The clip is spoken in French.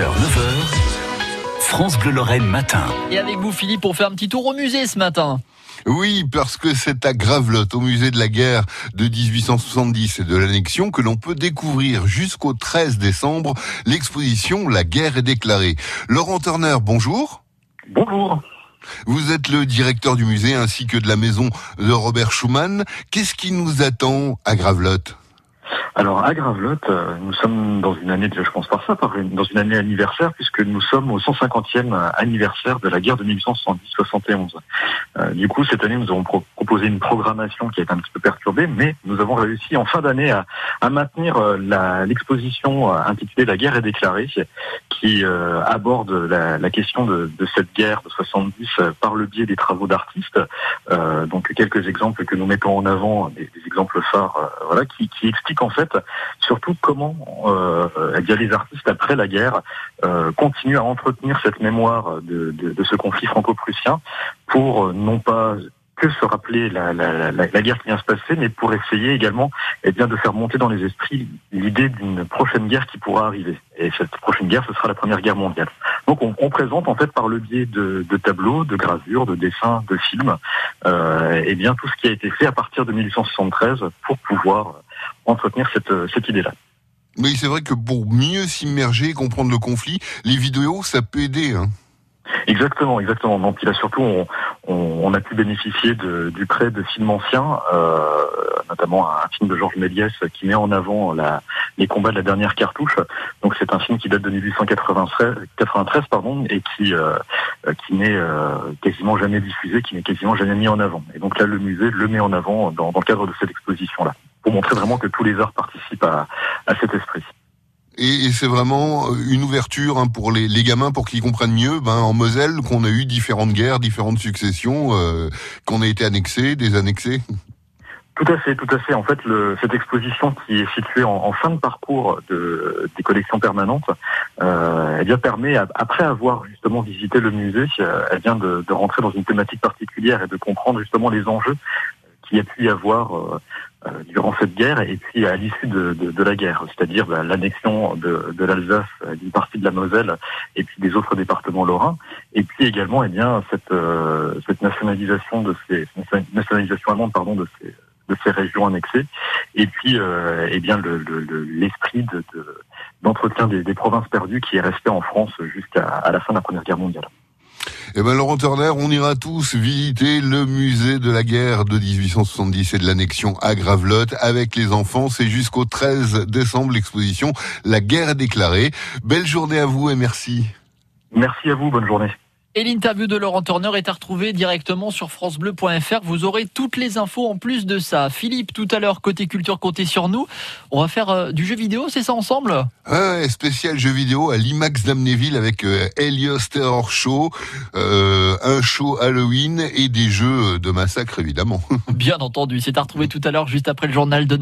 6h, 9h, France Bleu Lorraine matin. Et avec vous, Philippe, on fait un petit tour au musée ce matin. Oui, parce que c'est à Gravelotte, au musée de la guerre de 1870 et de l'annexion, que l'on peut découvrir jusqu'au 13 décembre l'exposition La guerre est déclarée. Laurent Turner, bonjour. Bonjour. Vous êtes le directeur du musée ainsi que de la maison de Robert Schumann. Qu'est-ce qui nous attend à Gravelotte? Alors à Gravelotte, euh, nous sommes dans une année, je pense par ça, dans une année anniversaire, puisque nous sommes au 150e anniversaire de la guerre de 1870-71. Euh, du coup, cette année, nous avons proposé une programmation qui été un petit peu perturbée, mais nous avons réussi en fin d'année à, maintenir euh, l'exposition intitulée La guerre est déclarée, qui aborde la, question de, cette guerre de 70 par le biais des travaux d'artistes. donc quelques exemples que nous mettons en avant, des, exemples phares, voilà, qui, qui expliquent en fait surtout comment euh, les artistes après la guerre euh, continuent à entretenir cette mémoire de, ce conflit franco-prussien pour euh, non pas que se rappeler la, guerre qui vient se passer, mais pour essayer également eh bien, de faire monter dans les esprits l'idée d'une prochaine guerre qui pourra arriver. Et cette prochaine guerre, ce sera la Première Guerre mondiale. Donc on, présente en fait par le biais de, tableaux, de gravures, de dessins, de films, euh, eh bien tout ce qui a été fait à partir de 1873 pour pouvoir entretenir cette, euh, cette idée-là. Oui, c'est vrai que pour mieux s'immerger et comprendre le conflit, les vidéos, ça peut aider. Hein. Exactement, exactement. Donc là surtout, on, on, a pu bénéficier du prêt de films anciens, euh, notamment un film de Georges Méliès qui met en avant les combats de la dernière cartouche. Donc c'est un film qui date de 1893 pardon, et qui, euh, qui n'est euh, quasiment jamais diffusé, qui n'est quasiment jamais mis en avant. Et donc là, le musée le met en avant dans, dans le cadre de cette exposition-là pour montrer vraiment que tous les arts participent à, cet esprit. Et, c'est vraiment une ouverture hein, pour les, gamins pour qu'ils comprennent mieux ben, en Moselle qu'on a eu différentes guerres, différentes successions, euh, qu'on a été annexés, désannexés. Tout à fait, tout à fait. En fait, cette exposition qui est située en, fin de parcours de, des collections permanentes, euh, elle bien permet, après avoir justement visité le musée, euh, elle vient de, de, rentrer dans une thématique particulière et de comprendre justement les enjeux qu'il y a pu y avoir euh, durant cette guerre et puis à l'issue de, de, la guerre, c'est-à-dire bah, l'annexion de, de l'Alsace, euh, d'une partie de la Moselle et puis des autres départements lorrains, et puis également eh bien cette, euh, cette nationalisation de ces nationalisation allemande pardon de ces de ces régions annexées, et puis eh bien l'esprit le, de, d'entretien des, des, provinces perdues qui est resté en France jusqu'à la fin de la Première Guerre mondiale. Eh ben Laurent Turner, on ira tous visiter le musée de la guerre de 1870 et de l'annexion à Gravelotte avec les enfants. C'est jusqu'au 13 décembre l'exposition La guerre déclarée. Belle journée à vous et merci. Merci à vous, bonne journée. Et l'interview de Laurent Turner est à retrouver directement sur francebleu.fr. Vous aurez toutes les infos en plus de ça. Philippe, tout à l'heure, côté culture, comptez sur nous. On va faire euh, du jeu vidéo, c'est ça ensemble? Ouais, spécial jeu vidéo à l'IMAX d'Amnéville avec euh, Helios Terror Show, euh, un show Halloween et des jeux de massacre évidemment. Bien entendu, c'est à retrouver tout à l'heure juste après le journal de